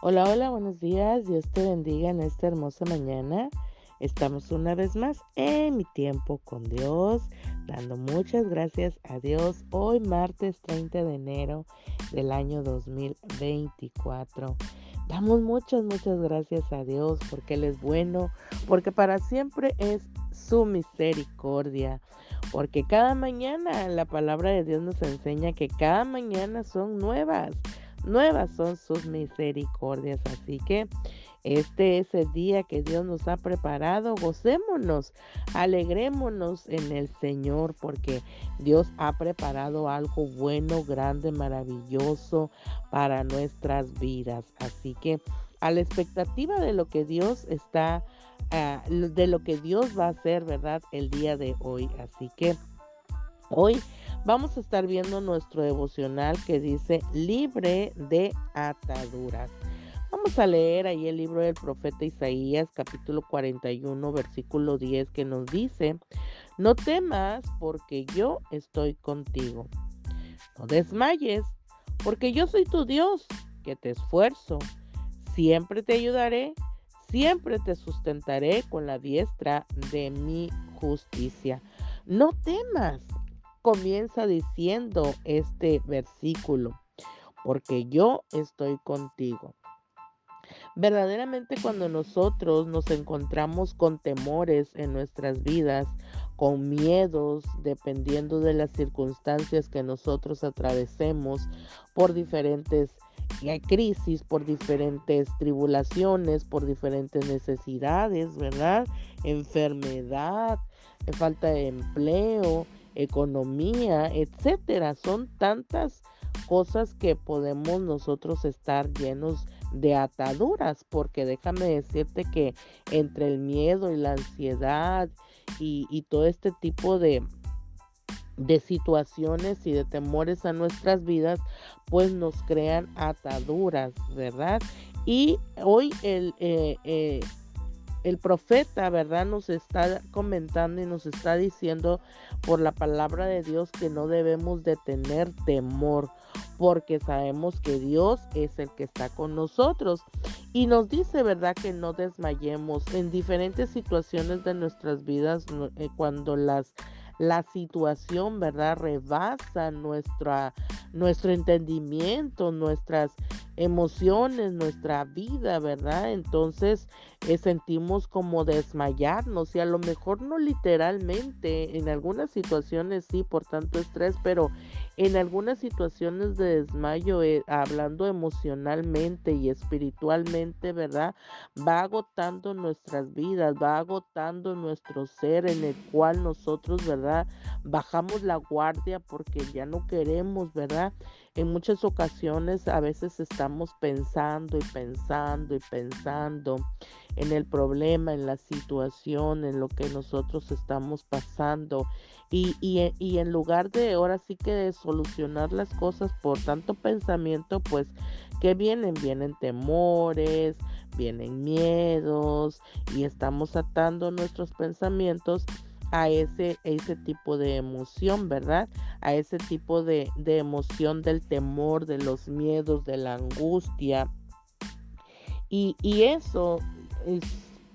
Hola, hola, buenos días. Dios te bendiga en esta hermosa mañana. Estamos una vez más en mi tiempo con Dios, dando muchas gracias a Dios. Hoy martes 30 de enero del año 2024. Damos muchas, muchas gracias a Dios porque Él es bueno, porque para siempre es su misericordia. Porque cada mañana la palabra de Dios nos enseña que cada mañana son nuevas nuevas son sus misericordias. Así que este es el día que Dios nos ha preparado. Gocémonos, alegrémonos en el Señor porque Dios ha preparado algo bueno, grande, maravilloso para nuestras vidas. Así que a la expectativa de lo que Dios está, ah, de lo que Dios va a hacer, ¿verdad? El día de hoy. Así que hoy vamos a estar viendo nuestro devocional que dice libre de ataduras. Vamos a leer ahí el libro del profeta Isaías, capítulo 41, versículo 10, que nos dice, no temas porque yo estoy contigo. No desmayes, porque yo soy tu Dios, que te esfuerzo. Siempre te ayudaré, siempre te sustentaré con la diestra de mi justicia. No temas, comienza diciendo este versículo, porque yo estoy contigo. Verdaderamente cuando nosotros nos encontramos con temores en nuestras vidas, con miedos, dependiendo de las circunstancias que nosotros atravesemos por diferentes eh, crisis, por diferentes tribulaciones, por diferentes necesidades, ¿verdad? Enfermedad, falta de empleo, economía, etcétera. Son tantas cosas que podemos nosotros estar llenos de ataduras, porque déjame decirte que entre el miedo y la ansiedad y, todo este tipo de, de situaciones y de temores a nuestras vidas, pues nos crean ataduras, ¿verdad? Y hoy el, eh, eh, el profeta, ¿verdad? Nos está comentando y nos está diciendo por la palabra de Dios que no debemos de tener temor, porque sabemos que Dios es el que está con nosotros. Y nos dice, ¿verdad? Que no desmayemos en diferentes situaciones de nuestras vidas, eh, cuando las la situación, ¿verdad? Rebasa nuestra, nuestro entendimiento, nuestras emociones, nuestra vida, ¿verdad? Entonces eh, sentimos como desmayarnos y a lo mejor no literalmente, en algunas situaciones sí, por tanto estrés, pero en algunas situaciones de desmayo, eh, hablando emocionalmente y espiritualmente, ¿verdad? Va agotando nuestras vidas, va agotando nuestro ser en el cual nosotros, ¿verdad? Bajamos la guardia porque ya no queremos, ¿verdad? En muchas ocasiones a veces estamos pensando y pensando y pensando en el problema, en la situación, en lo que nosotros estamos pasando. Y, y, en lugar de ahora sí que de solucionar las cosas por tanto pensamiento, pues que vienen, vienen temores, vienen miedos y estamos atando nuestros pensamientos a ese, ese tipo de emoción, ¿verdad? A ese tipo de, de emoción del temor, de los miedos, de la angustia. Y, y eso es,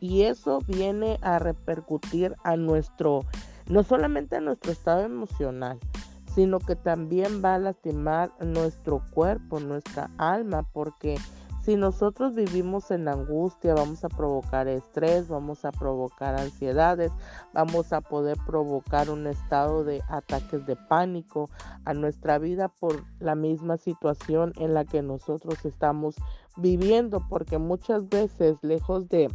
y eso viene a repercutir a nuestro, no solamente a nuestro estado emocional, sino que también va a lastimar nuestro cuerpo, nuestra alma, porque si nosotros vivimos en angustia, vamos a provocar estrés, vamos a provocar ansiedades, vamos a poder provocar un estado de ataques de pánico a nuestra vida por la misma situación en la que nosotros estamos viviendo, porque muchas veces lejos de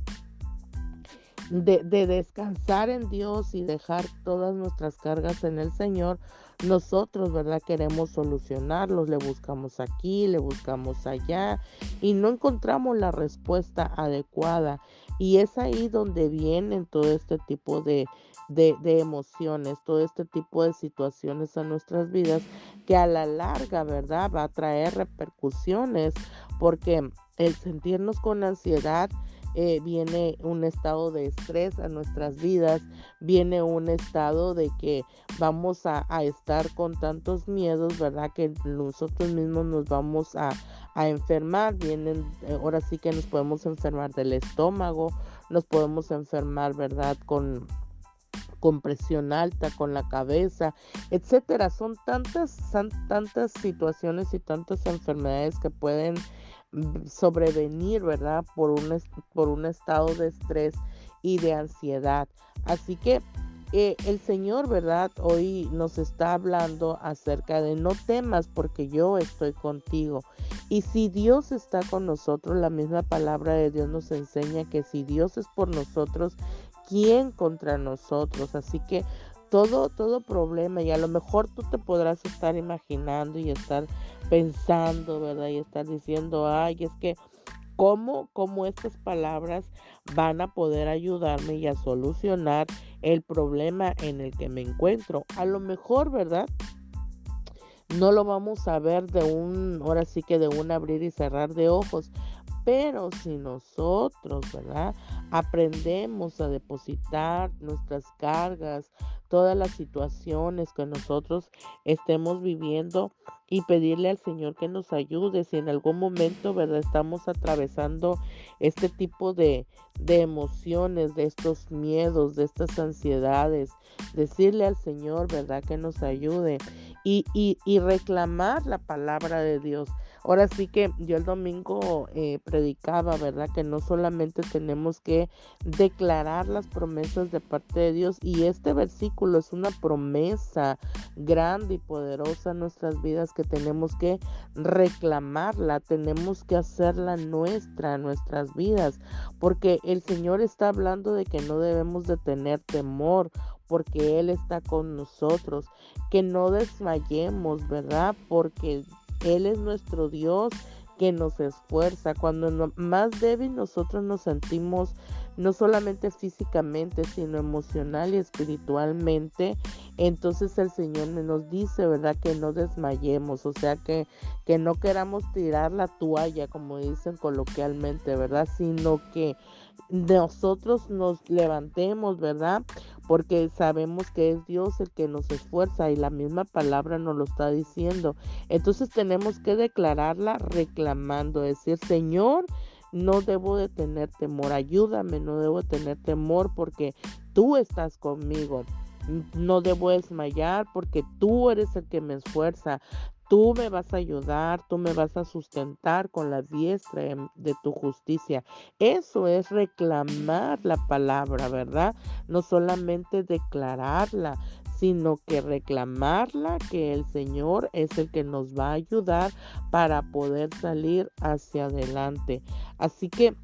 de, descansar en Dios y dejar todas nuestras cargas en el Señor, nosotros, ¿verdad? Queremos solucionarlos, le buscamos aquí, le buscamos allá y no encontramos la respuesta adecuada. Y es ahí donde vienen todo este tipo de, de, de, emociones, todo este tipo de situaciones a nuestras vidas que a la larga, ¿verdad? Va a traer repercusiones porque el sentirnos con ansiedad eh, viene un estado de estrés a nuestras vidas, viene un estado de que vamos a, estar con tantos miedos, ¿verdad? Que nosotros mismos nos vamos a, enfermar, vienen, eh, ahora sí que nos podemos enfermar del estómago, nos podemos enfermar, ¿verdad? Con con presión alta, con la cabeza, etcétera. Son tantas, son tantas situaciones y tantas enfermedades que pueden sobrevenir, ¿verdad? Por un, por un estado de estrés y de ansiedad. Así que eh, el Señor, ¿verdad? Hoy nos está hablando acerca de no temas porque yo estoy contigo. Y si Dios está con nosotros, la misma palabra de Dios nos enseña que si Dios es por nosotros, ¿quién contra nosotros? Así que todo, todo problema, y a lo mejor tú te podrás estar imaginando y estar pensando, ¿verdad? Y estar diciendo, ay, es que, ¿cómo, cómo estas palabras van a poder ayudarme y a solucionar el problema en el que me encuentro? A lo mejor, ¿verdad? No lo vamos a ver de un, ahora sí que de un abrir y cerrar de ojos, pero si nosotros, ¿verdad? Aprendemos a depositar nuestras cargas, todas las situaciones que nosotros estemos viviendo y pedirle al Señor que nos ayude si en algún momento, ¿verdad? Estamos atravesando este tipo de, de emociones, de estos miedos, de estas ansiedades, decirle al Señor, ¿verdad? Que nos ayude y, y, y reclamar la palabra de Dios. Ahora sí que yo el domingo eh, predicaba, ¿verdad? Que no solamente tenemos que declarar las promesas de parte de Dios y este versículo es una promesa grande y poderosa en nuestras vidas que tenemos que reclamarla, tenemos que hacerla nuestra, nuestras vidas, porque el Señor está hablando de que no debemos de tener temor porque Él está con nosotros, que no desmayemos, ¿verdad? Porque él es nuestro Dios que nos esfuerza. Cuando más débil nosotros nos sentimos, no solamente físicamente, sino emocional y espiritualmente, entonces el Señor nos dice, ¿verdad? Que no desmayemos, o sea, que, que no queramos tirar la toalla, como dicen coloquialmente, ¿verdad? Sino que nosotros nos levantemos, ¿verdad? Porque sabemos que es Dios el que nos esfuerza y la misma palabra nos lo está diciendo. Entonces tenemos que declararla reclamando, decir, Señor, no debo de tener temor, ayúdame, no debo de tener temor porque tú estás conmigo. No debo desmayar porque tú eres el que me esfuerza. Tú me vas a ayudar, tú me vas a sustentar con la diestra de tu justicia. Eso es reclamar la palabra, ¿verdad? No solamente declararla, sino que reclamarla, que el Señor es el que nos va a ayudar para poder salir hacia adelante. Así que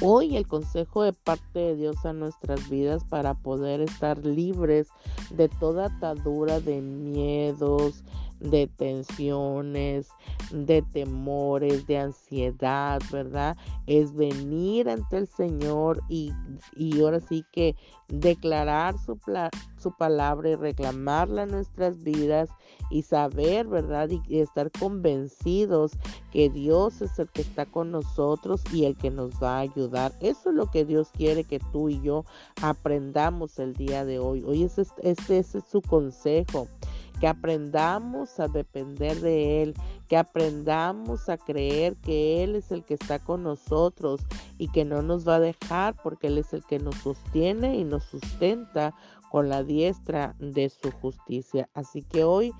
hoy el consejo de parte de Dios a nuestras vidas para poder estar libres de toda atadura de miedos, de tensiones, de temores, de ansiedad, ¿verdad? Es venir ante el Señor y, y ahora sí que declarar su, su palabra y reclamarla en nuestras vidas y saber, ¿verdad? Y, estar convencidos que Dios es el que está con nosotros y el que nos va a ayudar. Eso es lo que Dios quiere que tú y yo aprendamos el día de hoy. Hoy ese, este, ese es su consejo que aprendamos a depender de Él, que aprendamos a creer que Él es el que está con nosotros y que no nos va a dejar porque Él es el que nos sostiene y nos sustenta con la diestra de su justicia. Así que hoy,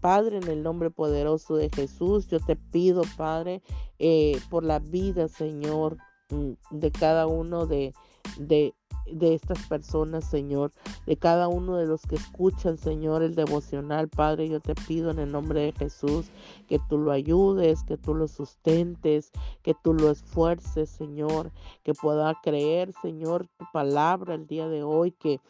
Padre, en el nombre poderoso de Jesús, yo te pido, Padre, eh, por la vida, Señor, mm, de cada uno de, de de estas personas, Señor, de cada uno de los que escuchan, Señor, el devocional, Padre, yo te pido en el nombre de Jesús que tú lo ayudes, que tú lo sustentes, que tú lo esfuerces, Señor, que pueda creer, Señor, tu palabra el día de hoy, que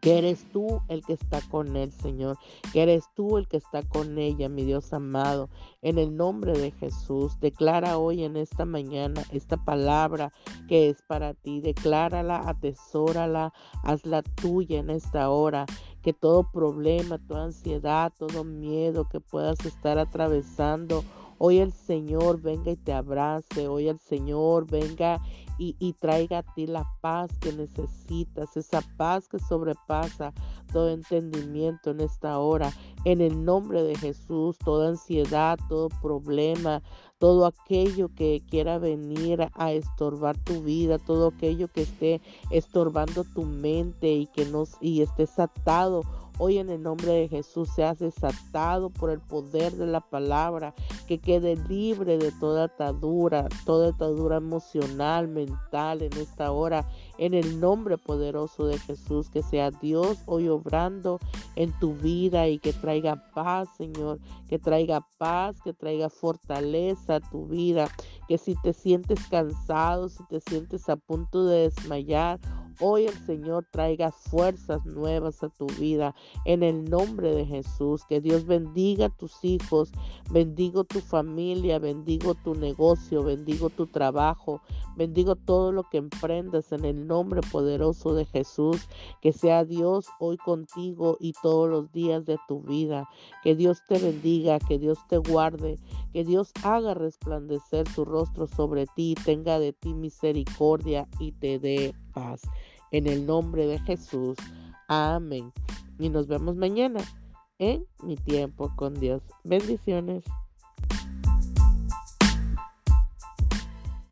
que eres tú el que está con él, Señor, que eres tú el que está con ella, mi Dios amado. En el nombre de Jesús, declara hoy en esta mañana esta palabra que es para ti. Declárala, atesórala, hazla tuya en esta hora. Que todo problema, toda ansiedad, todo miedo que puedas estar atravesando Hoy el Señor venga y te abrace. Hoy el Señor venga y, traiga a ti la paz que necesitas, esa paz que sobrepasa todo entendimiento en esta hora. En el nombre de Jesús, toda ansiedad, todo problema, todo aquello que quiera venir a estorbar tu vida, todo aquello que esté estorbando tu mente y que no y estés atado Hoy en el nombre de Jesús seas desatado por el poder de la palabra, que quede libre de toda atadura, toda atadura emocional, mental en esta hora. En el nombre poderoso de Jesús, que sea Dios hoy obrando en tu vida y que traiga paz, Señor, que traiga paz, que traiga fortaleza a tu vida, que si te sientes cansado, si te sientes a punto de desmayar, Hoy el Señor traiga fuerzas nuevas a tu vida en el nombre de Jesús. Que Dios bendiga a tus hijos, bendigo tu familia, bendigo tu negocio, bendigo tu trabajo, bendigo todo lo que emprendas en el nombre poderoso de Jesús. Que sea Dios hoy contigo y todos los días de tu vida. Que Dios te bendiga, que Dios te guarde, que Dios haga resplandecer su rostro sobre ti, tenga de ti misericordia y te dé paz. En el nombre de Jesús. Amén. Y nos vemos mañana en mi tiempo con Dios. Bendiciones.